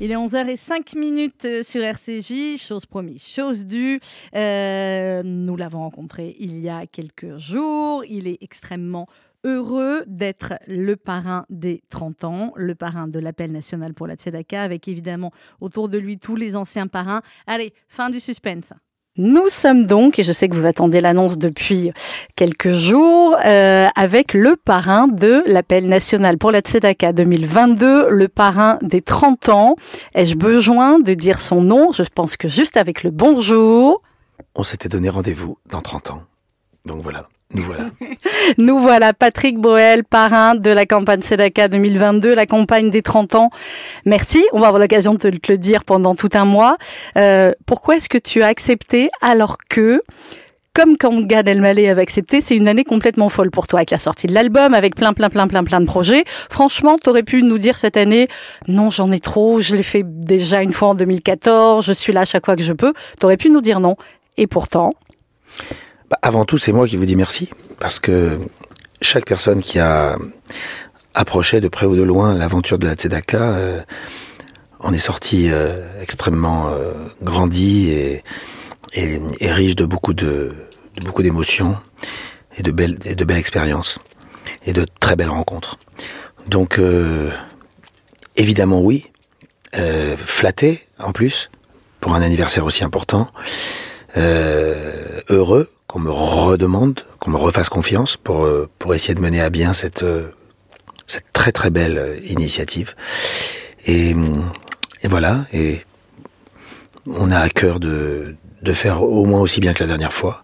Il est 11h05 minutes euh, sur RCJ, chose promise, chose due. Euh, nous l'avons rencontré il y a quelques jours. Il est extrêmement heureux d'être le parrain des 30 ans, le parrain de l'appel national pour la Tzedaka, avec évidemment autour de lui tous les anciens parrains. Allez, fin du suspense. Nous sommes donc, et je sais que vous attendiez l'annonce depuis quelques jours, euh, avec le parrain de l'appel national pour la Tzedaka 2022, le parrain des 30 ans. Ai-je besoin de dire son nom? Je pense que juste avec le bonjour. On s'était donné rendez-vous dans 30 ans. Donc voilà. Nous voilà. Nous voilà, Patrick Boel, parrain de la campagne Sedaka 2022, la campagne des 30 ans. Merci, on va avoir l'occasion de te le dire pendant tout un mois. Euh, pourquoi est-ce que tu as accepté alors que, comme quand Gad Elmaleh avait accepté, c'est une année complètement folle pour toi avec la sortie de l'album, avec plein, plein, plein, plein, plein de projets? Franchement, tu aurais pu nous dire cette année, non, j'en ai trop, je l'ai fait déjà une fois en 2014, je suis là chaque fois que je peux. Tu aurais pu nous dire non. Et pourtant, bah, avant tout, c'est moi qui vous dis merci, parce que chaque personne qui a approché de près ou de loin l'aventure de la Tzedaka euh, en est sorti euh, extrêmement euh, grandi et, et, et, riche de beaucoup de, de beaucoup d'émotions et de belles et de belles expériences et de très belles rencontres. Donc euh, évidemment oui, euh, flatté en plus pour un anniversaire aussi important, euh, heureux qu'on me redemande, qu'on me refasse confiance pour euh, pour essayer de mener à bien cette euh, cette très très belle initiative. Et, et voilà. Et on a à cœur de de faire au moins aussi bien que la dernière fois,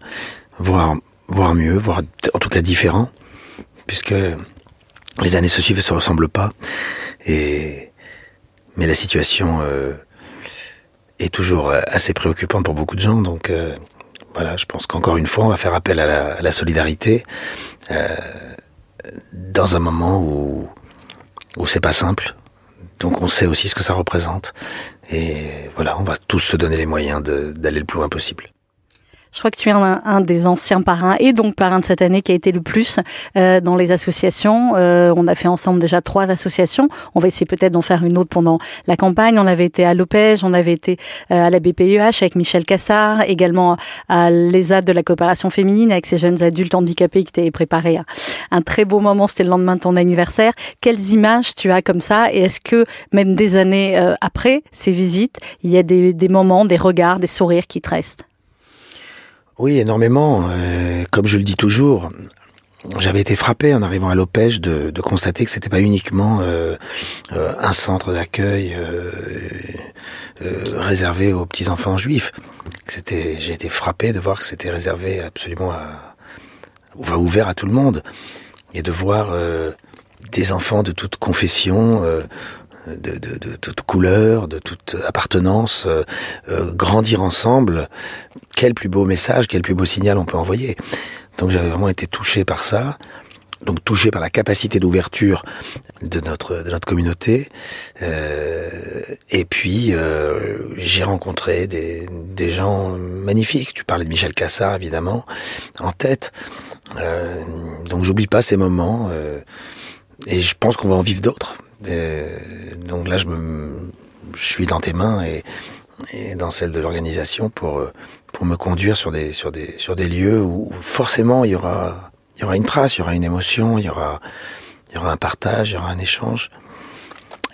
voire voire mieux, voire en tout cas différent, puisque les années se suivent et se ressemblent pas. Et mais la situation euh, est toujours assez préoccupante pour beaucoup de gens, donc. Euh, voilà, je pense qu'encore une fois, on va faire appel à la, solidarité euh, dans un moment où, où c'est pas simple. Donc on sait aussi ce que ça représente. Et voilà, on va tous se donner les moyens d'aller le plus loin possible. Je crois que tu es un, un, des anciens parrains et donc parrain de cette année qui a été le plus euh, dans les associations. Euh, on a fait ensemble déjà trois associations. On va essayer peut-être d'en faire une autre pendant la campagne. On avait été à l'OPEJ, on avait été euh, à la BPEH avec Michel Cassard, également à l'ESAD de la coopération féminine avec ces jeunes adultes handicapés qui t'avaient préparé un, un très beau moment. C'était le lendemain de ton anniversaire. Quelles images tu as comme ça Et est-ce que même des années euh, après ces visites, il y a des, des moments, des regards, des sourires qui te restent? Oui, énormément. Euh, comme je le dis toujours, j'avais été frappé en arrivant à l'Opège de, constater que c'était pas uniquement euh, euh, un centre d'accueil euh, réservé aux petits enfants juifs. C'était, j'ai été frappé de voir que c'était réservé absolument à, ouvert à tout le monde et de voir des enfants de toute confession. De, de, de, toute couleur, de toute appartenance, euh, euh, grandir ensemble, quel plus beau message, quel plus beau signal on peut envoyer. Donc j'avais vraiment été touché par ça, donc touché par la capacité d'ouverture de notre de notre communauté. Euh, et puis euh, j'ai rencontré des, des gens magnifiques. Tu parlais de Michel Cassard évidemment en tête. Euh, donc j'oublie pas ces moments et je pense qu'on va en vivre d'autres. Donc là je me je suis dans tes mains et, et dans celle de l'organisation pour pour me conduire sur des sur des sur des lieux où forcément il y aura il y aura une trace, il y aura une émotion, il y aura il y aura un partage, il y aura un échange.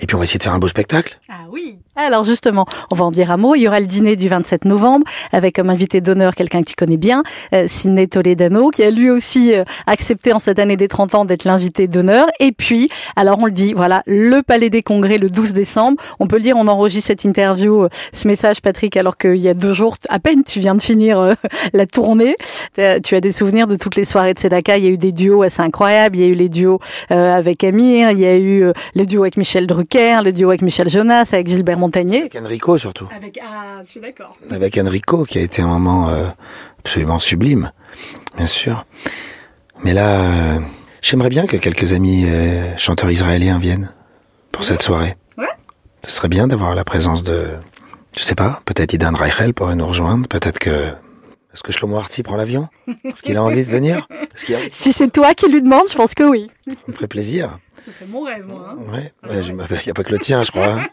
Et puis on va essayer de faire un beau spectacle. Ah oui. Alors justement, on va en dire un mot. Il y aura le dîner du 27 novembre avec comme invité d'honneur quelqu'un que tu connais bien, euh, Sidney Toledano, qui a lui aussi euh, accepté en cette année des 30 ans d'être l'invité d'honneur. Et puis, alors on le dit, voilà, le Palais des Congrès le 12 décembre. On peut le dire, on enregistre cette interview, euh, ce message, Patrick, alors qu'il y a deux jours, à peine tu viens de finir la tournée. Tu as des souvenirs de toutes les soirées de Sedaka. Il y a eu des duos assez incroyables. Il y a eu les duos avec Amir. Il y a eu les duos avec Michel Drucker, le duo avec Michel Jonas, avec Gilbert Montagnier. Avec Enrico surtout. Avec, ah, je suis d'accord. Avec Enrico qui a été un moment euh, absolument sublime, bien sûr. Mais là, euh, j'aimerais bien que quelques amis euh, chanteurs israéliens viennent pour cette soirée. Ouais. Ce serait bien d'avoir la présence de, je sais pas, peut-être Idan Reichel pourrait nous rejoindre, peut-être que est-ce que Shlomo Arti prend l'avion? Est-ce qu'il a envie de venir? A... Si c'est toi qui lui demande, je pense que oui. Ça me ferait plaisir. C'est mon rêve, moi. Hein. Ouais, il n'y a pas que le tien, je crois. Hein.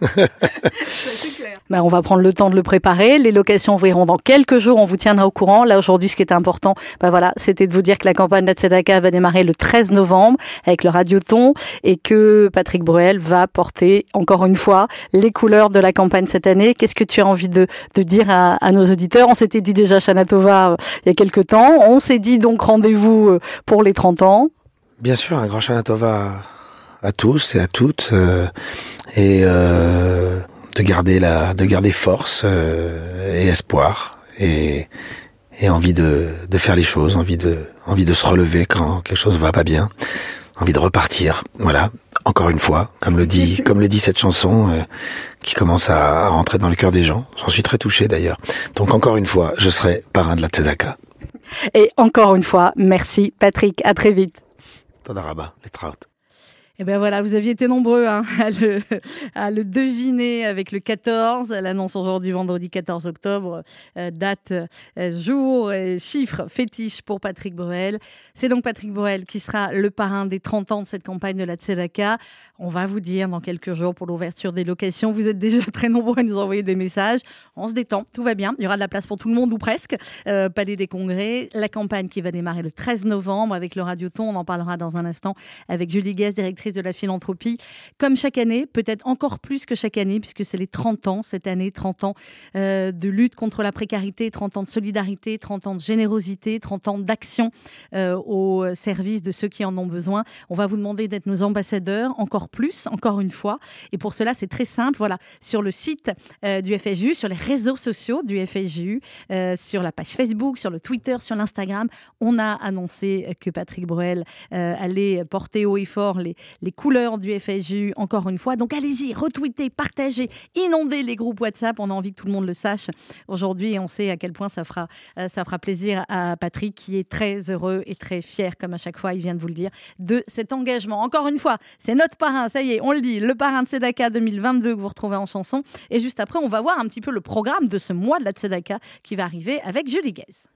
c'est clair. Ben, on va prendre le temps de le préparer. Les locations ouvriront dans quelques jours. On vous tiendra au courant. Là, aujourd'hui, ce qui était important, ben voilà, c'était de vous dire que la campagne de Tzedaka va démarrer le 13 novembre avec le Radioton et que Patrick Bruel va porter, encore une fois, les couleurs de la campagne cette année. Qu'est-ce que tu as envie de, de dire à, à, nos auditeurs? On s'était dit déjà Chanatova euh, il y a quelques temps. On s'est dit donc rendez-vous euh, pour les 30 ans. Bien sûr, un grand Chanatova à tous et à toutes. Euh, et euh, de garder la, de garder force euh, et espoir et, et envie de, de faire les choses, envie de, envie de se relever quand quelque chose va pas bien, envie de repartir. Voilà. Encore une fois, comme le dit, comme le dit cette chanson, euh, qui commence à, rentrer dans le cœur des gens. J'en suis très touché d'ailleurs. Donc encore une fois, je serai parrain de la Tzedaka. Et encore une fois, merci Patrick. À très vite. תודה רבה, להתראות. Et eh ben voilà, vous aviez été nombreux hein, à, le, à, le, deviner avec le 14. L'annonce aujourd'hui, vendredi 14 octobre, euh, date, euh, jour et chiffre fétiche pour Patrick Bruel. C'est donc Patrick Bruel qui sera le parrain des 30 ans de cette campagne de la Tzedaka. On va vous dire dans quelques jours pour l'ouverture des locations. Vous êtes déjà très nombreux à nous envoyer des messages. On se détend, tout va bien. Il y aura de la place pour tout le monde ou presque. Euh, Palais des Congrès, la campagne qui va démarrer le 13 novembre avec le Radioton. On en parlera dans un instant avec Julie Guest, directrice de la philanthropie. Comme chaque année, peut-être encore plus que chaque année, puisque c'est les 30 ans cette année, 30 ans euh, de lutte contre la précarité, 30 ans de solidarité, 30 ans de générosité, 30 ans d'action euh, au service de ceux qui en ont besoin. On va vous demander d'être nos ambassadeurs encore plus, encore une fois. Et pour cela, c'est très simple. Voilà, sur le site euh, du FSJU, sur les réseaux sociaux du FSJU, sur la page Facebook, sur le Twitter, sur l'Instagram, on a annoncé que Patrick Bruel allait porter haut et fort les, les couleurs du FSJU, encore une fois. Donc allez-y, retweetez, partagez, inondez les groupes WhatsApp. On a envie que tout le monde le sache aujourd'hui on sait à quel point ça fera, euh, ça fera plaisir à Patrick qui est très heureux et très fier, comme à chaque fois, il vient de vous le dire, de cet engagement. Encore une fois, c'est notre parrain, ça y est, on le dit, le parrain de Tzedaka 2022 que vous retrouvez en chanson. Et juste après, on va voir un petit peu le programme de ce mois de la Tzedaka qui va arriver avec Julie Guez.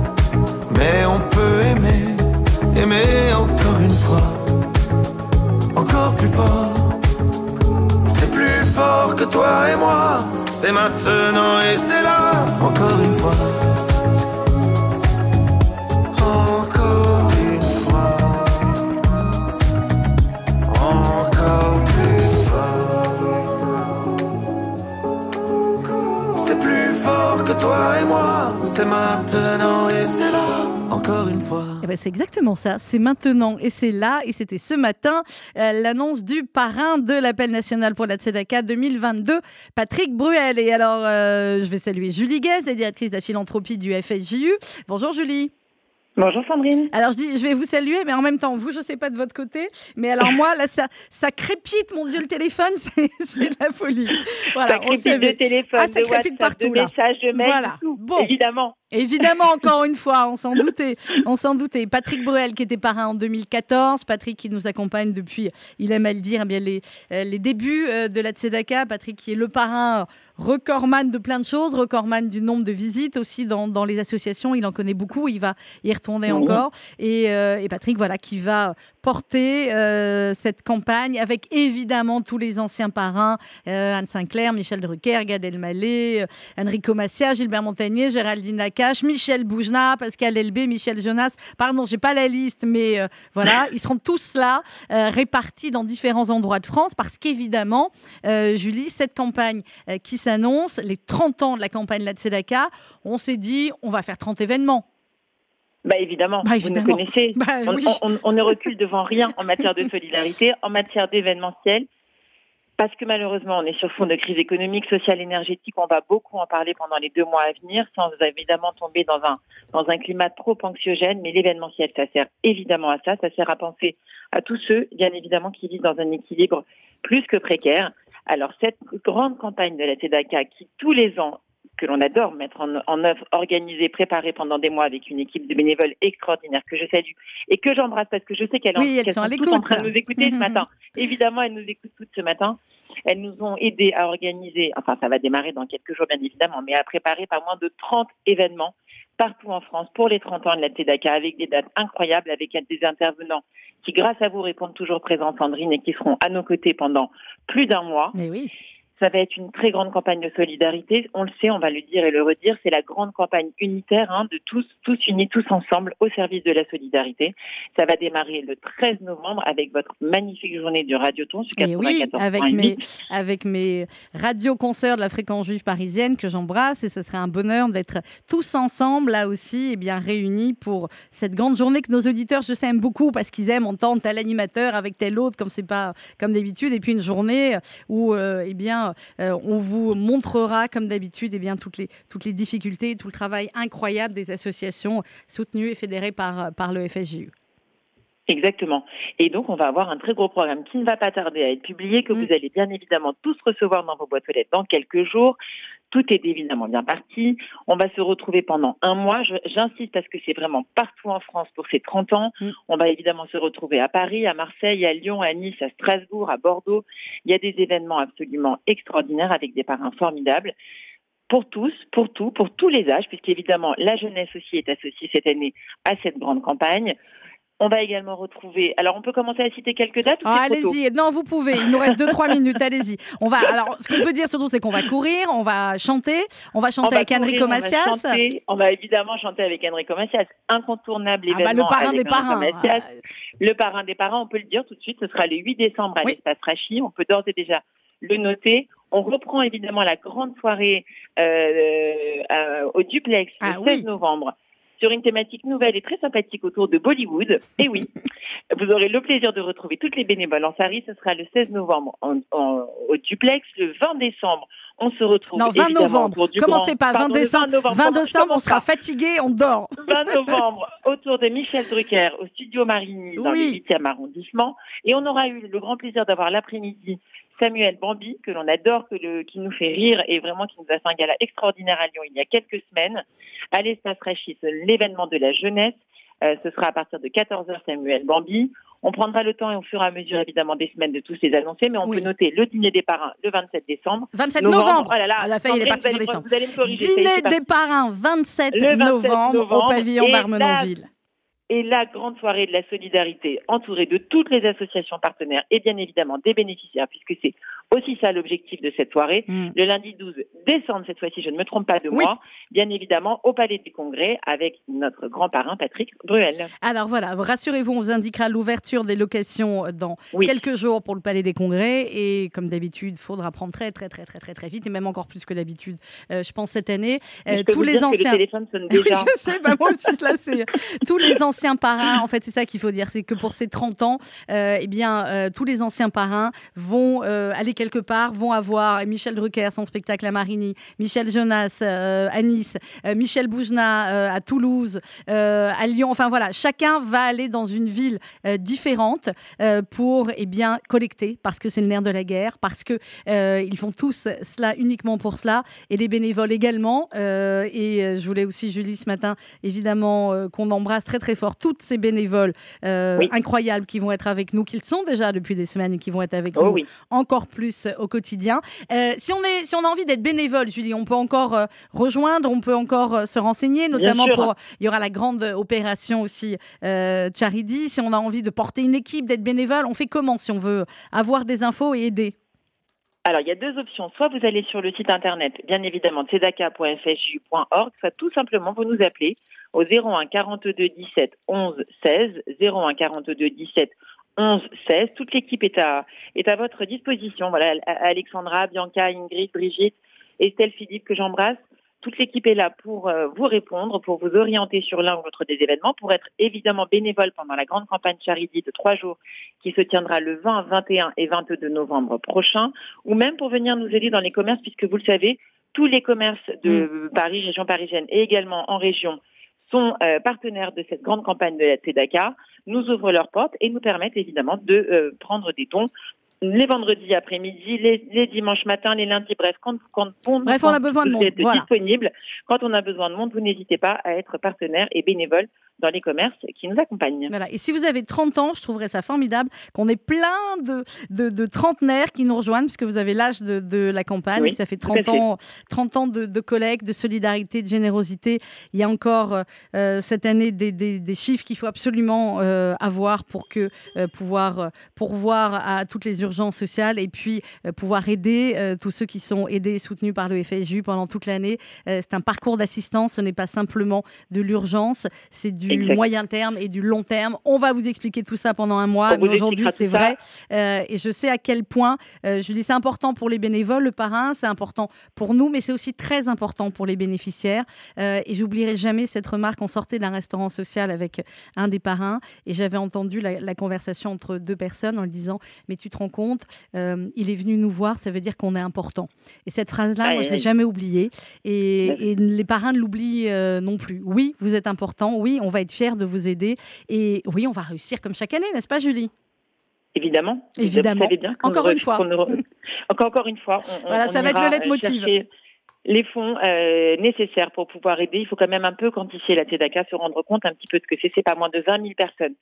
mais on peut aimer, aimer encore une fois, encore plus fort. C'est plus fort que toi et moi, c'est maintenant et c'est là, encore une fois. Encore une fois. Encore plus fort. C'est plus fort que toi et moi, c'est maintenant et c'est là encore une fois. Eh ben, c'est exactement ça, c'est maintenant et c'est là et c'était ce matin euh, l'annonce du parrain de l'appel national pour la Tzedaka 2022, Patrick Bruel. Et alors, euh, je vais saluer Julie Guez, la directrice de la philanthropie du FSJU. Bonjour Julie. Bonjour Sandrine. Alors je dis, je vais vous saluer, mais en même temps, vous, je sais pas de votre côté, mais alors moi, là, ça, ça crépite, mon Dieu, le téléphone, c'est de la folie. Voilà, ça crépite de téléphone, ah, ça de crépite WhatsApp, partout, de messages, de mails, Voilà. Bon. évidemment. Évidemment, encore une fois, on s'en doutait. On s'en doutait. Patrick Bruel, qui était parrain en 2014. Patrick qui nous accompagne depuis, il aime à le dire, eh bien les, euh, les débuts euh, de la Tzedaka. Patrick qui est le parrain recordman de plein de choses, recordman du nombre de visites aussi dans, dans les associations. Il en connaît beaucoup. Il va y retourner encore. Et, euh, et Patrick, voilà, qui va porter euh, cette campagne avec évidemment tous les anciens parrains, euh, Anne Sinclair, Michel Drucker, Gad Elmaleh, Enrico Massia, Gilbert Montagnier, Géraldine Nakache, Michel Boujna, Pascal Elbé, Michel Jonas. Pardon, j'ai pas la liste, mais euh, voilà, ils seront tous là, euh, répartis dans différents endroits de France, parce qu'évidemment, euh, Julie, cette campagne qui s'annonce, les 30 ans de la campagne La Tzedaka, on s'est dit, on va faire 30 événements. Bah évidemment, Bah, vous nous connaissez. Bah, on, oui. on- on ne recule devant rien en matière de solidarité, en matière d'événementiel, parce que malheureusement, on est sur fond de crise économique, sociale, énergétique. On va beaucoup en parler pendant les deux mois à venir, sans évidemment tomber dans un dans un climat trop anxiogène. Mais l'événementiel, ça sert évidemment à ça. Ça sert à penser à tous ceux, bien évidemment, qui vivent dans un équilibre plus que précaire. Alors cette grande campagne de la TEDACA, qui tous les ans que l'on adore mettre en, en œuvre, organisée, préparée pendant des mois avec une équipe de bénévoles extraordinaire que je salue et que j'embrasse parce que je sais qu'elles Oui, sont toutes en train de nous écouter ce matin. Évidemment, elles nous écoutent toutes ce matin. Elles nous ont aidés à organiser, enfin ça va démarrer dans quelques jours bien évidemment, mais à préparer pas moins de 30 événements partout en France pour les 30 ans de la TEDACA avec des dates incroyables, avec des intervenants qui, grâce à vous, répondent toujours présents, Sandrine, et qui seront à nos côtés pendant plus d'un mois. Mais oui. Ça va être une très grande campagne de solidarité. On le sait, on va le dire et le redire. C'est la grande campagne unitaire hein, de tous, tous unis, tous ensemble au service de la solidarité. Ça va démarrer le 13 novembre avec votre magnifique journée du Radioton sur Et oui, 94.8. avec mes, avec mes radioconcerts de la fréquence juive parisienne que j'embrasse et ce serait un bonheur d'être tous ensemble là aussi et bien réunis pour cette grande journée que nos auditeurs je sais aiment beaucoup parce qu'ils aiment entendre tel animateur avec tel autre comme c'est pas comme d'habitude et puis une journée où euh, eh bien euh, on vous montrera comme d'habitude eh bien toutes les toutes les difficultés tout le travail incroyable des associations soutenues et fédérées par par le FSJU. Exactement. Et donc, on va avoir un très gros programme qui ne va pas tarder à être publié, que Mm. vous allez bien évidemment tous recevoir dans vos boîtes aux lettres dans quelques jours. Tout est évidemment bien parti. On va se retrouver pendant un mois. J'insiste parce que c'est vraiment partout en France pour ces 30 ans. Mm. On va évidemment se retrouver à Paris, à Marseille, à Lyon, à Nice, à Strasbourg, à Bordeaux. Il y a des événements absolument extraordinaires avec des parrains formidables. Pour tous, pour tout, pour tous les âges, puisqu'évidemment la jeunesse aussi est associée cette année à cette grande campagne. On va également retrouver. Alors, on peut commencer à citer quelques dates Ah, allez-y. Non, vous pouvez. Il nous reste 2-3 minutes. Allez-y. On va. Alors, ce qu'on peut dire surtout, c'est qu'on va courir, on va chanter, on va On chanter va avec courir, Enrico on va Macias. chanter. On va évidemment chanter avec Enrico Macias. Incontournable Ah bah, événement le parrain avec des parrains. Macias. Le parrain des parrains, on peut le dire tout de suite, ce sera le 8 décembre à Oui. l'espace Rachi. On peut d'ores et déjà le noter. On reprend évidemment la grande soirée euh, euh, au duplex le Ah 16 oui. novembre sur une thématique nouvelle et très sympathique autour de Bollywood. Et oui, vous aurez le plaisir de retrouver toutes les bénévoles en Paris. Ce sera le 16 novembre en- en- au duplex. Le 20 décembre, on se retrouve Non, 20 évidemment novembre. du Commencez grand- pas. 20 Pardon, le décembre. 20 Comment- décembre, on sera pas fatigué, on dort. 20 novembre, autour de Michel Drucker, au studio Marigny, dans Oui. le 8e arrondissement. Et on aura eu le grand plaisir d'avoir l'après-midi Samuel Bambi, que l'on adore, que le, qui nous fait rire et vraiment qui nous a fait un gala extraordinaire à Lyon il y a quelques semaines. À l'espace Rachis, l'événement de la jeunesse. Euh, ce sera à partir de 14h, Samuel Bambi. On prendra le temps et au fur et à mesure, évidemment, des semaines de tous les annoncer, mais on Oui. peut noter le dîner des parrains le 27 décembre. 27 novembre. Oh là là, À la parti vous sur allez Vous allez me corriger. Dîner des parrains, 27, Le 27 novembre, au novembre. pavillon d'Armenonville. Et la grande soirée de la solidarité entourée de toutes les associations partenaires et bien évidemment des bénéficiaires, puisque c'est aussi ça l'objectif de cette soirée. Mm. Le lundi 12 décembre, cette fois-ci, je ne me trompe pas de moi, bien évidemment au Palais du Congrès avec notre grand parrain Patrick Bruel. Alors voilà, rassurez-vous, on vous indiquera l'ouverture des locations dans quelques jours pour le Palais des Congrès et comme d'habitude, il faudra prendre très très très très très très vite et même encore plus que d'habitude, euh, je pense cette année. Euh, tous les anciens. déjà. oui, je sais, bah, moi aussi là, c'est tous les anciens parrains. En fait, c'est ça qu'il faut dire, c'est que pour ces 30 ans, euh, eh bien, tous les anciens parrains vont aller quelque part, vont avoir Michel Drucker, son spectacle à Marigny, Michel Jonas à Nice, Michel Boujna à Toulouse, à Lyon. Enfin voilà, chacun va aller dans une ville différente pour eh bien collecter parce que c'est le nerf de la guerre, parce que ils font tous cela uniquement pour cela et les bénévoles également. Euh, et euh, je voulais aussi, Julie, ce matin, évidemment, euh, qu'on embrasse très très fort toutes ces bénévoles incroyables qui vont être avec nous, qu'ils sont déjà depuis des semaines et qui vont être avec oh nous encore plus au quotidien. si, on est, si on a envie d'être bénévole, Julie, on peut encore rejoindre, on peut encore se renseigner, notamment pour. Il y aura la grande opération aussi Charity. Si on a envie de porter une équipe, d'être bénévole, on fait comment si on veut avoir des infos et aider? Alors, il y a deux options. Soit vous allez sur le site internet, bien évidemment, tzedaka.fju.org, soit tout simplement vous nous appelez au 01 42 17 11 16, 01 42 17 11 16. Toute l'équipe est à, est à votre disposition. Voilà, Alexandra, Bianca, Ingrid, Brigitte, Estelle, Philippe, que j'embrasse. Toute l'équipe est là pour euh, vous répondre, pour vous orienter sur l'un ou l'autre des événements, pour être évidemment bénévole pendant la grande campagne Charity de trois jours qui se tiendra le 20, 21 et 22 novembre prochain, ou même pour venir nous aider dans les commerces, puisque vous le savez, tous les commerces de mm. Paris, région parisienne et également en région sont euh, partenaires de cette grande campagne de la TEDACA, nous ouvrent leurs portes et nous permettent évidemment de euh, prendre des dons les vendredis après-midi, les, dimanches matins, les lundis, bref, quand, quand, bref, on a besoin de monde. disponible, quand on a besoin de monde, vous n'hésitez pas à être partenaire et bénévole dans les commerces qui nous accompagnent. Voilà. Et si vous avez 30 ans, je trouverais ça formidable qu'on ait plein de, de, trentenaires qui nous rejoignent, puisque vous avez l'âge de, de, la campagne. ça fait 30 ans, 30 ans de, de collègues, de solidarité, de générosité. Il y a encore euh, cette année des, des, des chiffres qu'il faut absolument euh, avoir pour que euh, pouvoir pourvoir à toutes les urgences sociales et puis pouvoir aider tous ceux qui sont aidés et soutenus par le FSU pendant toute l'année. c'est un parcours d'assistance, ce n'est pas simplement de l'urgence, c'est du du moyen terme et du long terme. On va vous expliquer tout ça pendant un mois, mais aujourd'hui c'est vrai. Euh, et je sais à quel point, euh, je dis c'est important pour les bénévoles, le parrain, c'est important pour nous, mais c'est aussi très important pour les bénéficiaires. Euh, et j'oublierai jamais cette remarque. On sortait d'un restaurant social avec un des parrains et j'avais entendu la, conversation entre deux personnes en lui disant Mais tu te rends compte, il est venu nous voir, ça veut dire qu'on est important. Et cette phrase-là, moi je l'ai jamais oubliée. Et, et, les parrains ne l'oublient non plus. Oui, vous êtes important. Oui, on va être fiers de vous aider. Et oui, on va réussir comme chaque année, n'est-ce pas, Julie? Évidemment. Évidemment. encore, une fois. encore, encore une fois. voilà, ça va être le leitmotiv les fonds euh, nécessaires pour pouvoir aider. Il faut quand même un peu quantifier la TEDACA, se rendre compte un petit peu de ce que c'est. C'est pas moins de 20 000 personnes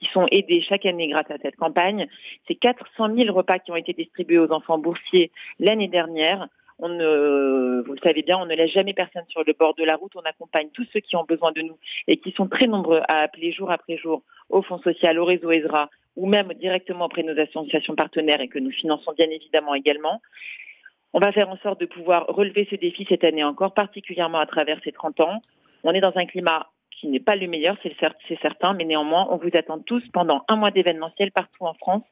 qui sont aidées chaque année grâce à cette campagne. C'est 400 000 repas qui ont été distribués aux enfants boursiers l'année dernière. On ne, vous le savez bien, on ne laisse jamais personne sur le bord de la route. On accompagne tous ceux qui ont besoin de nous et qui sont très nombreux à appeler jour après jour au Fonds social, au réseau ESRA ou même directement auprès de nos associations partenaires et que nous finançons bien évidemment également. On va faire en sorte de pouvoir relever ce défi cette année encore, particulièrement à travers ces 30 ans. On est dans un climat qui n'est pas le meilleur, c'est certain, mais néanmoins, on vous attend tous pendant un mois d'événementiel partout en France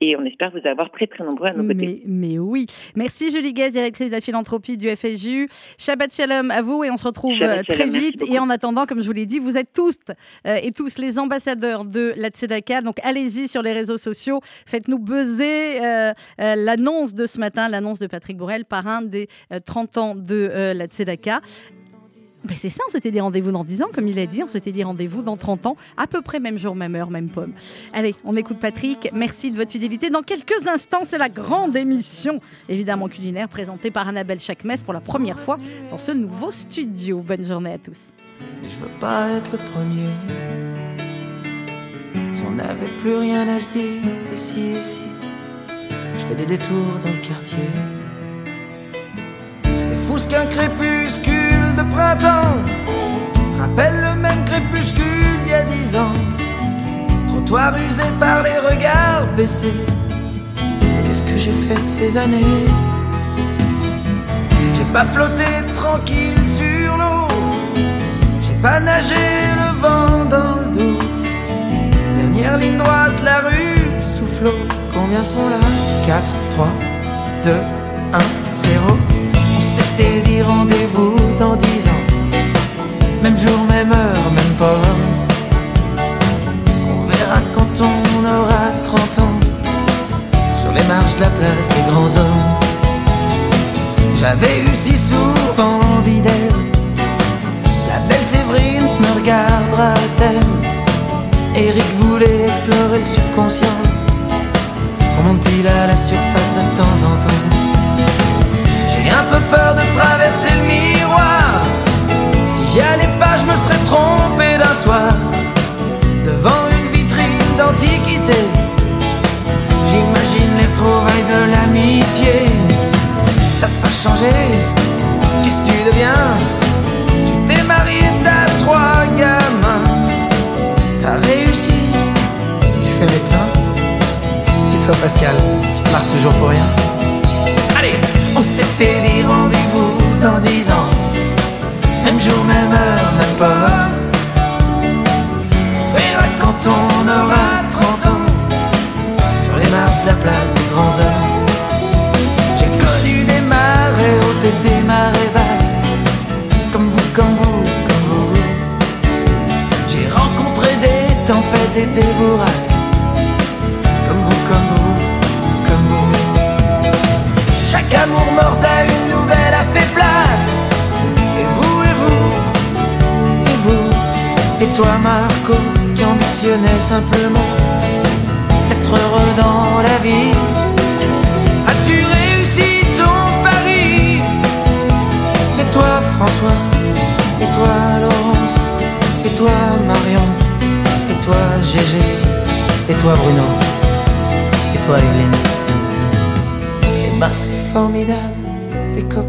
et on espère vous avoir très très nombreux à nos côtés. Mais, oui. Merci Julie Guez, directrice de la philanthropie du FSJU. Shabbat Shalom à vous et on se retrouve euh, très vite. Et en attendant, comme je vous l'ai dit, vous êtes tous euh, et tous les ambassadeurs de la Tzedaka. Donc allez-y sur les réseaux sociaux, faites-nous buzzer euh, l'annonce de ce matin, l'annonce de Patrick Borel, parrain des 30 ans de la Tzedaka. Ben, c'est ça, on s'était dit rendez-vous dans 10 ans, comme il a dit, on s'était dit rendez-vous dans 30 ans, à peu près même jour, même heure, même pomme. Allez, on écoute Patrick, merci de votre fidélité. Dans quelques instants, c'est la grande émission, évidemment culinaire, présentée par Annabelle Chakmes pour la première fois dans ce nouveau studio. Bonne journée à tous. Je veux pas être le premier. Si n'avait plus rien à se dire, ici, ici, je fais des détours dans le quartier. C'est fou ce qu'un crépuscule de printemps rappelle le même crépuscule a dix ans. Trottoir usé par les regards baissés. Qu'est-ce que j'ai fait de ces années? J'ai pas flotté tranquille sur l'eau. J'ai pas nagé le vent dans le dos. Dernière ligne droite, la rue soufflot. Combien sont là? 4, 3, 2, 1, 0. Même jour, même heure, même pas. On verra quand on aura 30 ans. Sur les marches de la place des grands hommes. J'avais eu si souvent envie d'elle. La belle Séverine me regardera-t-elle Eric voulait explorer le subconscient. Remonte-t-il à la surface de temps en temps trompé d'un soir. Devant une vitrine d'antiquité. J'imagine les retrouvailles de l'amitié. T'as pas changé, qu'est-ce que tu deviens? Tu t'es marié, t'as trois gamins. T'as réussi, tu fais médecin. Et toi, Pascal, tu te marres toujours pour rien. Des bourrasques. Comme vous, comme vous, comme vous. Chaque amour mort une nouvelle a fait place. Et vous, et vous, et vous. Et toi, Marco, qui ambitionnais simplement d'être heureux dans la vie. As-tu réussi ton pari? Et toi, François? Et toi, Laurence? Et toi, toi, Gégé. Et toi, Bruno. Et toi, Evelyne. Et bah, c'est formidable, les copains.